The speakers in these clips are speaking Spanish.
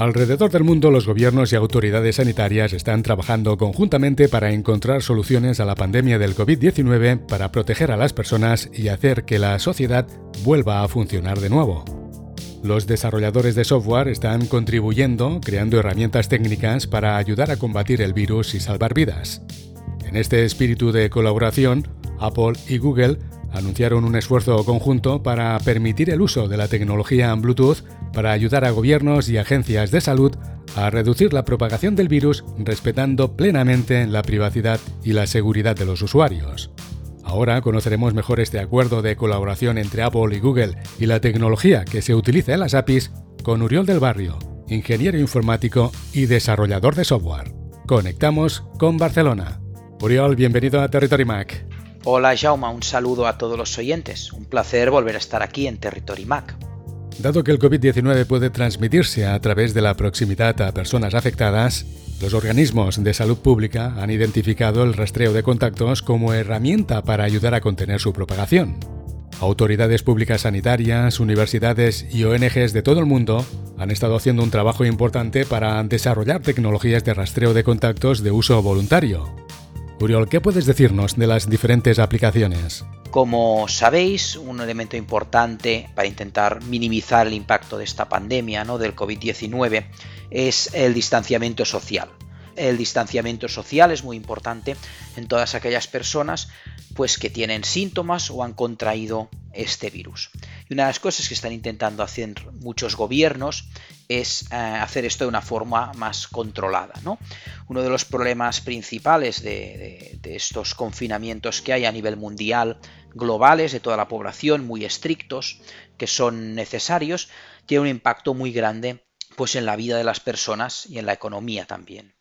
Alrededor del mundo los gobiernos y autoridades sanitarias están trabajando conjuntamente para encontrar soluciones a la pandemia del COVID-19 para proteger a las personas y hacer que la sociedad vuelva a funcionar de nuevo. Los desarrolladores de software están contribuyendo creando herramientas técnicas para ayudar a combatir el virus y salvar vidas. En este espíritu de colaboración, Apple y Google anunciaron un esfuerzo conjunto para permitir el uso de la tecnología Bluetooth para ayudar a gobiernos y agencias de salud a reducir la propagación del virus respetando plenamente la privacidad y la seguridad de los usuarios. Ahora conoceremos mejor este acuerdo de colaboración entre Apple y Google y la tecnología que se utiliza en las APIs con Uriol del Barrio, ingeniero informático y desarrollador de software. Conectamos con Barcelona. Uriol, bienvenido a Territory Mac. Hola Jaume, un saludo a todos los oyentes. Un placer volver a estar aquí en Territory Mac. Dado que el COVID-19 puede transmitirse a través de la proximidad a personas afectadas, los organismos de salud pública han identificado el rastreo de contactos como herramienta para ayudar a contener su propagación. Autoridades públicas sanitarias, universidades y ONGs de todo el mundo han estado haciendo un trabajo importante para desarrollar tecnologías de rastreo de contactos de uso voluntario. Uriol, ¿qué puedes decirnos de las diferentes aplicaciones? Como sabéis, un elemento importante para intentar minimizar el impacto de esta pandemia, ¿no? del COVID-19, es el distanciamiento social. El distanciamiento social es muy importante en todas aquellas personas pues, que tienen síntomas o han contraído este virus. Y una de las cosas que están intentando hacer muchos gobiernos es eh, hacer esto de una forma más controlada. ¿no? Uno de los problemas principales de, estos confinamientos que hay a nivel mundial, globales, de toda la población, muy estrictos, que son necesarios, tiene un impacto muy grande pues, en la vida de las personas y en la economía también.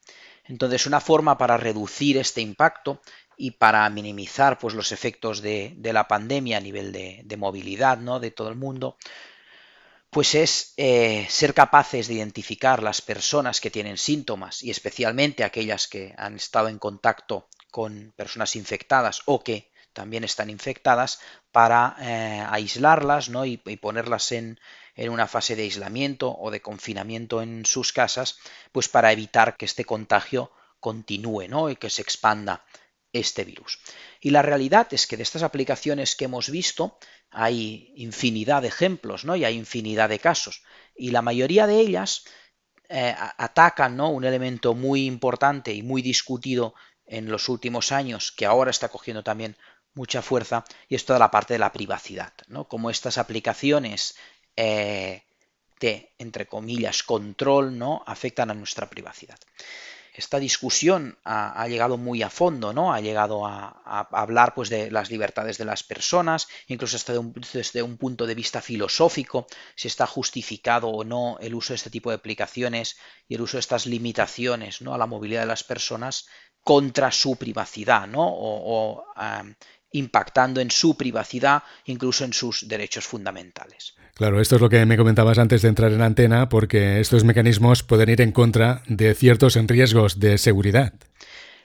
Entonces, una forma para reducir este impacto y para minimizar pues, los efectos de, la pandemia a nivel de, movilidad ¿no? de todo el mundo, pues es eh, ser capaces de identificar las personas que tienen síntomas y especialmente aquellas que han estado en contacto con personas infectadas o que también están infectadas para eh, aislarlas ¿no? y, ponerlas en, en, una fase de aislamiento o de confinamiento en sus casas, pues para evitar que este contagio continúe ¿no? y que se expanda este virus. Y la realidad es que de estas aplicaciones que hemos visto hay infinidad de ejemplos, ¿no? Y hay infinidad de casos. Y la mayoría de ellas eh, atacan ¿no? un elemento muy importante y muy discutido en los últimos años, que ahora está cogiendo también mucha fuerza, y es toda la parte de la privacidad, ¿no? Como estas aplicaciones eh, de, entre comillas, control, ¿no? afectan a nuestra privacidad esta discusión ha, llegado muy a fondo, ¿no? Ha llegado a, hablar pues, de las libertades de las personas, incluso hasta desde un punto de vista filosófico, si está justificado o no el uso de este tipo de aplicaciones y el uso de estas limitaciones ¿no? a la movilidad de las personas contra su privacidad, ¿no? O, impactando en su privacidad, incluso en sus derechos fundamentales. Claro, esto es lo que me comentabas antes de entrar en antena, porque estos mecanismos pueden ir en contra de ciertos riesgos de seguridad.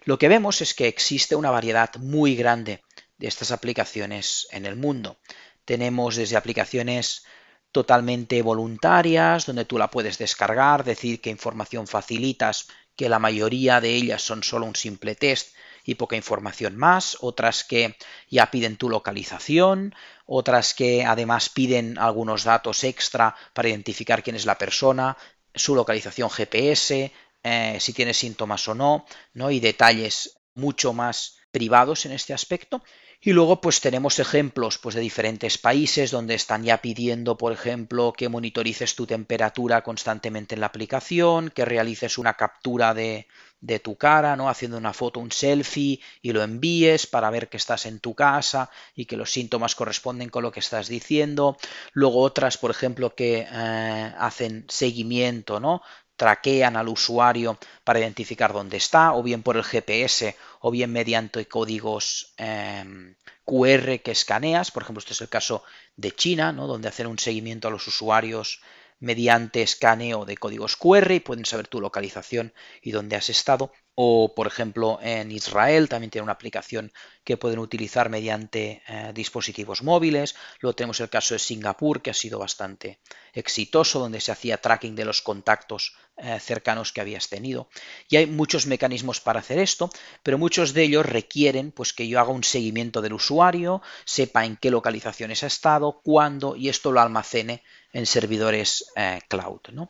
Lo que vemos es que existe una variedad muy grande de estas aplicaciones en el mundo. Tenemos desde aplicaciones totalmente voluntarias, donde tú la puedes descargar, decir qué información facilitas, que la mayoría de ellas son solo un simple test y poca información más, otras que ya piden tu localización, otras que además piden algunos datos extra para identificar quién es la persona, su localización GPS, eh, si tiene síntomas o no, ¿no? y detalles mucho más privados en este aspecto. Y luego pues tenemos ejemplos pues, de diferentes países donde están ya pidiendo, por ejemplo, que monitorices tu temperatura constantemente en la aplicación, que realices una captura de, de tu cara, ¿no? Haciendo una foto, un selfie y lo envíes para ver que estás en tu casa y que los síntomas corresponden con lo que estás diciendo. Luego otras, por ejemplo, que eh, hacen seguimiento, ¿no? Traquean al usuario para identificar dónde está, o bien por el GPS, o bien mediante códigos em, QR que escaneas. Por ejemplo, este es el caso de China, ¿no? donde hacen un seguimiento a los usuarios mediante escaneo de códigos QR y pueden saber tu localización y dónde has estado. O por ejemplo en Israel también tiene una aplicación que pueden utilizar mediante eh, dispositivos móviles. Luego tenemos el caso de Singapur que ha sido bastante exitoso donde se hacía tracking de los contactos eh, cercanos que habías tenido. Y hay muchos mecanismos para hacer esto, pero muchos de ellos requieren pues que yo haga un seguimiento del usuario, sepa en qué localizaciones ha estado, cuándo y esto lo almacene en servidores eh, cloud. ¿no?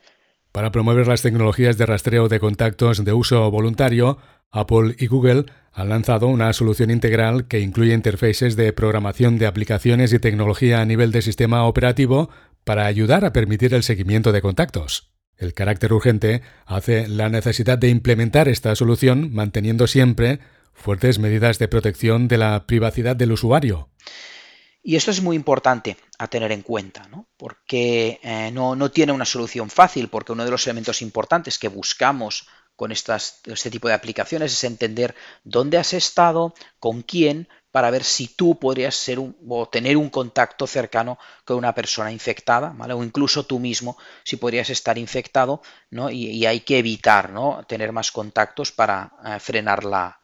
Para promover las tecnologías de rastreo de contactos de uso voluntario, Apple y Google han lanzado una solución integral que incluye interfaces de programación de aplicaciones y tecnología a nivel de sistema operativo para ayudar a permitir el seguimiento de contactos. El carácter urgente hace la necesidad de implementar esta solución manteniendo siempre fuertes medidas de protección de la privacidad del usuario. Y esto es muy importante a tener en cuenta, ¿no? porque eh, no, no, tiene una solución fácil, porque uno de los elementos importantes que buscamos con estas, este tipo de aplicaciones es entender dónde has estado, con quién, para ver si tú podrías ser un, o tener un contacto cercano con una persona infectada, ¿vale? o incluso tú mismo si podrías estar infectado, ¿no? y, hay que evitar ¿no? tener más contactos para eh, frenar la,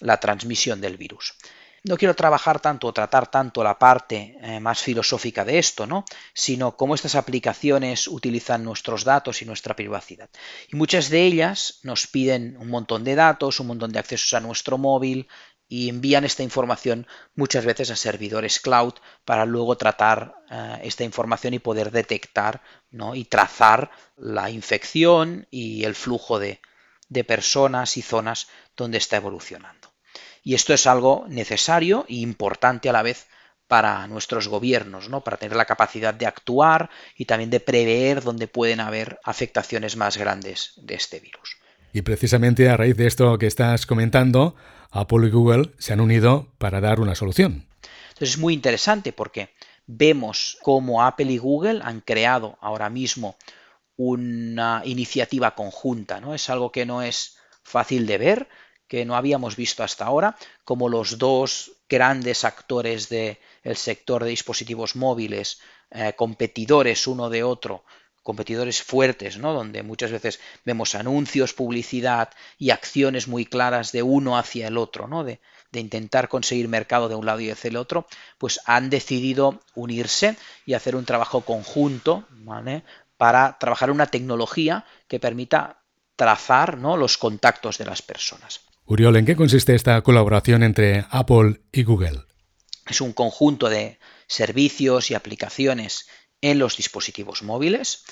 la transmisión del virus no quiero trabajar tanto o tratar tanto la parte eh, más filosófica de esto, ¿no? sino cómo estas aplicaciones utilizan nuestros datos y nuestra privacidad. Y muchas de ellas nos piden un montón de datos, un montón de accesos a nuestro móvil y envían esta información muchas veces a servidores cloud para luego tratar eh, esta información y poder detectar ¿no? y trazar la infección y el flujo de personas y zonas donde está evolucionando. Y esto es algo necesario e importante a la vez para nuestros gobiernos, ¿no? para tener la capacidad de actuar y también de prever dónde pueden haber afectaciones más grandes de este virus. Y precisamente a raíz de esto que estás comentando, Apple y Google se han unido para dar una solución. Entonces es muy interesante porque vemos cómo Apple y Google han creado ahora mismo una iniciativa conjunta, ¿no? Es algo que no es fácil de ver, que no habíamos visto hasta ahora, como los dos grandes actores del sector de dispositivos móviles, eh, competidores uno de otro, competidores fuertes, ¿no? donde muchas veces vemos anuncios, publicidad y acciones muy claras de uno hacia el otro, ¿no? de, de intentar conseguir mercado de un lado y hacia el otro, pues han decidido unirse y hacer un trabajo conjunto ¿vale? para trabajar una tecnología que permita trazar ¿no? los contactos de las personas. Uriol, ¿en qué consiste esta colaboración entre Apple y Google? Es un conjunto de servicios y aplicaciones en los dispositivos móviles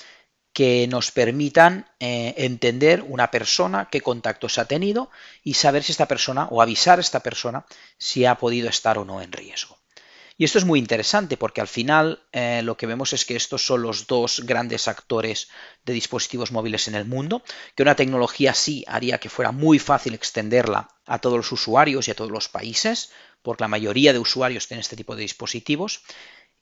que nos permitan eh, entender una persona qué contactos ha tenido y saber si esta persona o avisar a esta persona si ha podido estar o no en riesgo. Y esto es muy interesante porque al final eh, lo que vemos es que estos son los dos grandes actores de dispositivos móviles en el mundo, que una tecnología así haría que fuera muy fácil extenderla a todos los usuarios y a todos los países, porque la mayoría de usuarios tienen este tipo de dispositivos,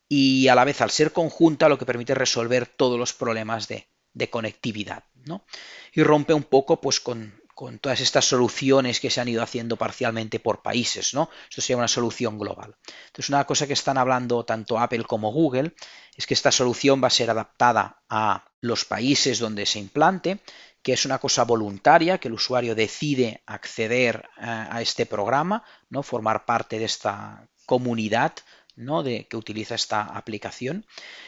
y a la vez al ser conjunta lo que permite resolver todos los problemas de, de conectividad. ¿no? Y rompe un poco pues, con, con todas estas soluciones que se han ido haciendo parcialmente por países, ¿no? Esto sería una solución global. Entonces, una cosa que están hablando tanto Apple como Google es que esta solución va a ser adaptada a los países donde se implante, que es una cosa voluntaria, que el usuario decide acceder eh, a este programa, ¿no? formar parte de esta comunidad ¿no? de, que utiliza esta aplicación.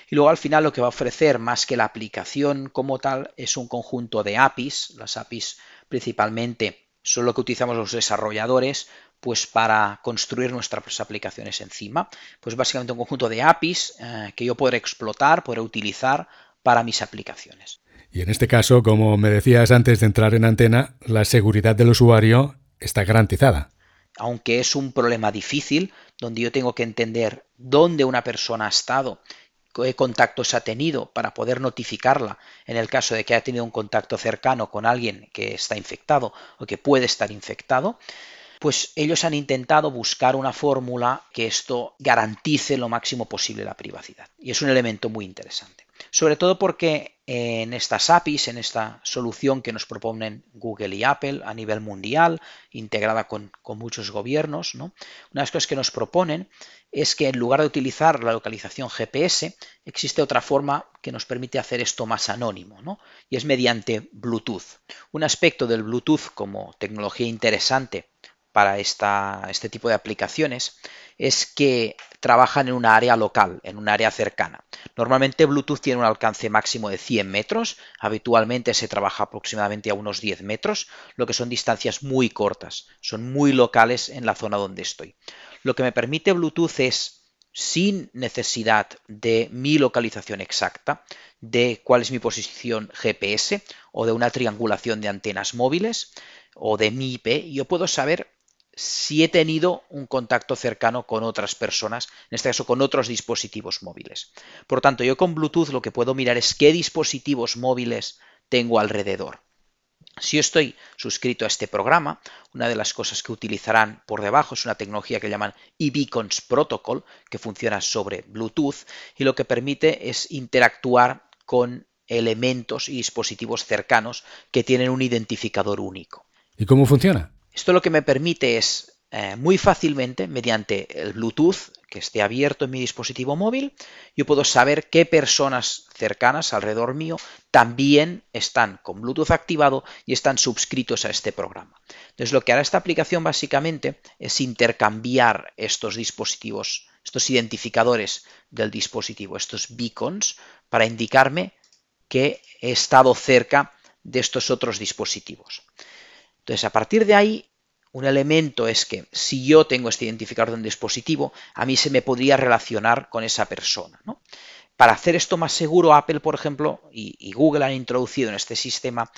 Y luego al final lo que va a ofrecer más que la aplicación como tal es un conjunto de APIs. Las APIs principalmente son lo que utilizamos los desarrolladores pues para construir nuestras aplicaciones encima. Pues básicamente un conjunto de APIs eh, que yo podré explotar, podré utilizar para mis aplicaciones. Y en este caso, como me decías antes de entrar en antena, la seguridad del usuario está garantizada. Aunque es un problema difícil, donde yo tengo que entender dónde una persona ha estado qué contactos ha tenido para poder notificarla en el caso de que haya tenido un contacto cercano con alguien que está infectado o que puede estar infectado, pues ellos han intentado buscar una fórmula que esto garantice lo máximo posible la privacidad. Y es un elemento muy interesante. Sobre todo porque en estas APIs, en esta solución que nos proponen Google y Apple a nivel mundial, integrada con, muchos gobiernos, ¿no? una de las cosas que nos proponen es que en lugar de utilizar la localización GPS, existe otra forma que nos permite hacer esto más anónimo, ¿no? y es mediante Bluetooth. Un aspecto del Bluetooth como tecnología interesante para esta, este tipo de aplicaciones es que trabajan en un área local, en un área cercana. Normalmente Bluetooth tiene un alcance máximo de 100 metros, habitualmente se trabaja aproximadamente a unos 10 metros, lo que son distancias muy cortas, son muy locales en la zona donde estoy. Lo que me permite Bluetooth es, sin necesidad de mi localización exacta, de cuál es mi posición GPS o de una triangulación de antenas móviles o de mi IP, yo puedo saber si he tenido un contacto cercano con otras personas, en este caso con otros dispositivos móviles. Por tanto, yo con Bluetooth lo que puedo mirar es qué dispositivos móviles tengo alrededor. Si yo estoy suscrito a este programa, una de las cosas que utilizarán por debajo es una tecnología que llaman eBeacons Protocol, que funciona sobre Bluetooth y lo que permite es interactuar con elementos y dispositivos cercanos que tienen un identificador único. ¿Y cómo funciona? Esto lo que me permite es eh, muy fácilmente, mediante el Bluetooth que esté abierto en mi dispositivo móvil, yo puedo saber qué personas cercanas alrededor mío también están con Bluetooth activado y están suscritos a este programa. Entonces lo que hará esta aplicación básicamente es intercambiar estos dispositivos, estos identificadores del dispositivo, estos beacons, para indicarme que he estado cerca de estos otros dispositivos. Entonces, a partir de ahí, un elemento es que si yo tengo este identificador de un dispositivo, a mí se me podría relacionar con esa persona. Para hacer esto más seguro, Apple, por ejemplo, y, Google han introducido en este sistema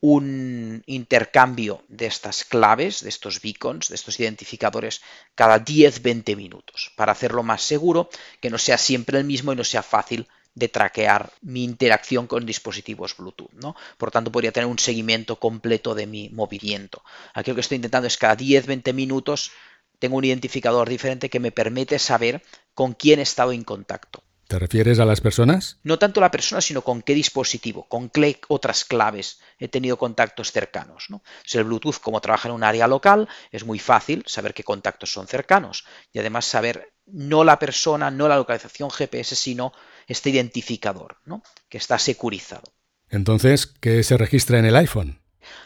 un intercambio de estas claves, de estos beacons, de estos identificadores, cada 10-20 minutos, para hacerlo más seguro, que no sea siempre el mismo y no sea fácil de traquear mi interacción con dispositivos Bluetooth. ¿no? Por tanto, podría tener un seguimiento completo de mi movimiento. Aquí lo que estoy intentando es cada 10-20 minutos tengo un identificador diferente que me permite saber con quién he estado en contacto. ¿Te refieres a las personas? No tanto a la persona, sino con qué dispositivo, con qué otras claves he tenido contactos cercanos. ¿no? Si el Bluetooth, como trabaja en un área local, es muy fácil saber qué contactos son cercanos y además saber no la persona, no la localización GPS, sino este identificador, ¿no? que está securizado. Entonces, ¿qué se registra en el iPhone?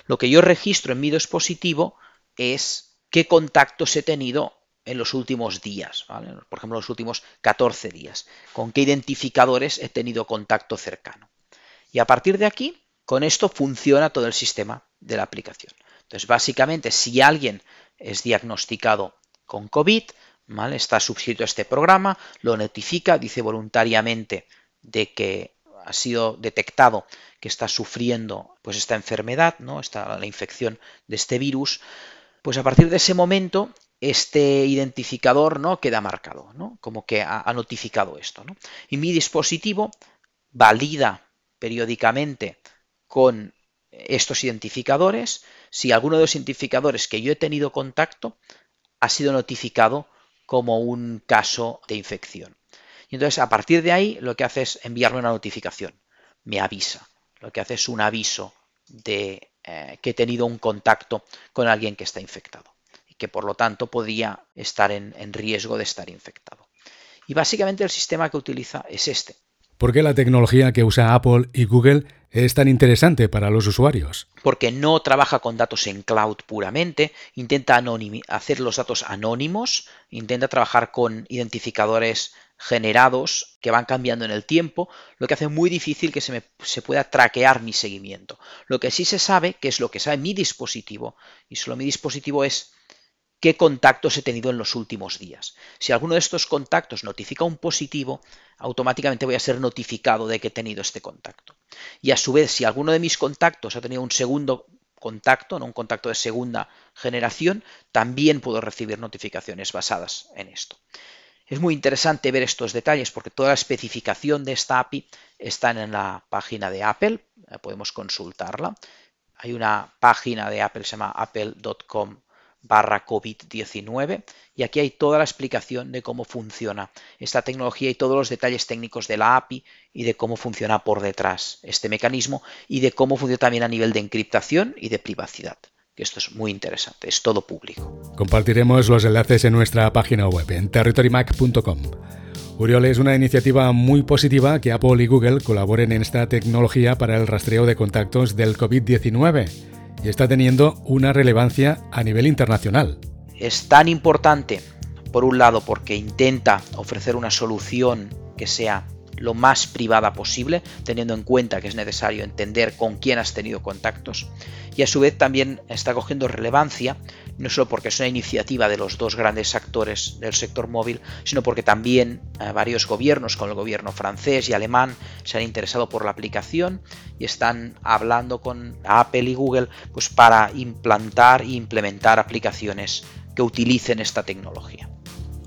Lo que yo registro en mi dispositivo es qué contactos he tenido en los últimos días, por ejemplo, los últimos 14 días, con qué identificadores he tenido contacto cercano. Y a partir de aquí, con esto funciona todo el sistema de la aplicación. Entonces, básicamente, si alguien es diagnosticado con COVID, Está suscrito a este programa, lo notifica, dice voluntariamente de que ha sido detectado que está sufriendo pues esta enfermedad, ¿no? Está la infección de este virus, pues a partir de ese momento este identificador ¿no? queda marcado, ¿no? como que ha, notificado esto. Y mi dispositivo valida periódicamente con estos identificadores si alguno de los identificadores que yo he tenido contacto ha sido notificado como un caso de infección. Y entonces a partir de ahí lo que hace es enviarme una notificación, me avisa. Lo que hace es un aviso de eh, que he tenido un contacto con alguien que está infectado y que por lo tanto podría estar en, en riesgo de estar infectado. Y básicamente el sistema que utiliza es este. ¿Por qué la tecnología que usa Apple y Google es tan interesante para los usuarios? Porque no trabaja con datos en cloud puramente, intenta hacer los datos anónimos, intenta trabajar con identificadores generados que van cambiando en el tiempo, lo que hace muy difícil que se, pueda traquear mi seguimiento. Lo que sí se sabe, que es lo que sabe mi dispositivo, y solo mi dispositivo es qué contactos he tenido en los últimos días. Si alguno de estos contactos notifica un positivo, automáticamente voy a ser notificado de que he tenido este contacto. Y a su vez, si alguno de mis contactos ha tenido un segundo contacto, un contacto de segunda generación, también puedo recibir notificaciones basadas en esto. Es muy interesante ver estos detalles porque toda la especificación de esta API está en la página de Apple, podemos consultarla. Hay una página de Apple, se llama apple.com barra COVID-19 y aquí hay toda la explicación de cómo funciona esta tecnología y todos los detalles técnicos de la API y de cómo funciona por detrás este mecanismo y de cómo funciona también a nivel de encriptación y de privacidad que esto es muy interesante, es todo público. Compartiremos los enlaces en nuestra página web en territorymac.com. Uriol es una iniciativa muy positiva que Apple y Google colaboren en esta tecnología para el rastreo de contactos del COVID-19 y está teniendo una relevancia a nivel internacional. Es tan importante, por un lado, porque intenta ofrecer una solución que sea lo más privada posible, teniendo en cuenta que es necesario entender con quién has tenido contactos. Y a su vez también está cogiendo relevancia, no solo porque es una iniciativa de los dos grandes actores del sector móvil, sino porque también eh, varios gobiernos, como el gobierno francés y alemán, se han interesado por la aplicación y están hablando con Apple y Google pues, para implantar e implementar aplicaciones que utilicen esta tecnología.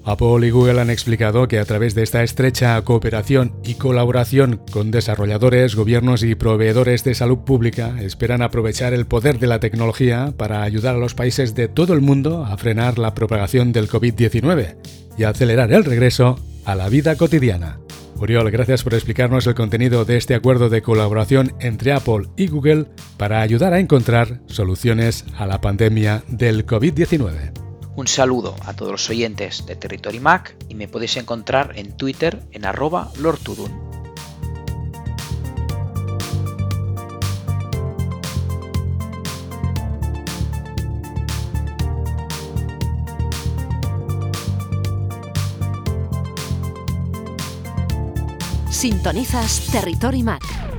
Apple y Google han explicado que a través de esta estrecha cooperación y colaboración con desarrolladores, gobiernos y proveedores de salud pública esperan aprovechar el poder de la tecnología para ayudar a los países de todo el mundo a frenar la propagación del COVID-19 y acelerar el regreso a la vida cotidiana. Uriol, gracias por explicarnos el contenido de este acuerdo de colaboración entre Apple y Google para ayudar a encontrar soluciones a la pandemia del COVID-19. Un saludo a todos los oyentes de Territory Mac y me podéis encontrar en Twitter en arroba lortudun. Sintonizas Territory Mac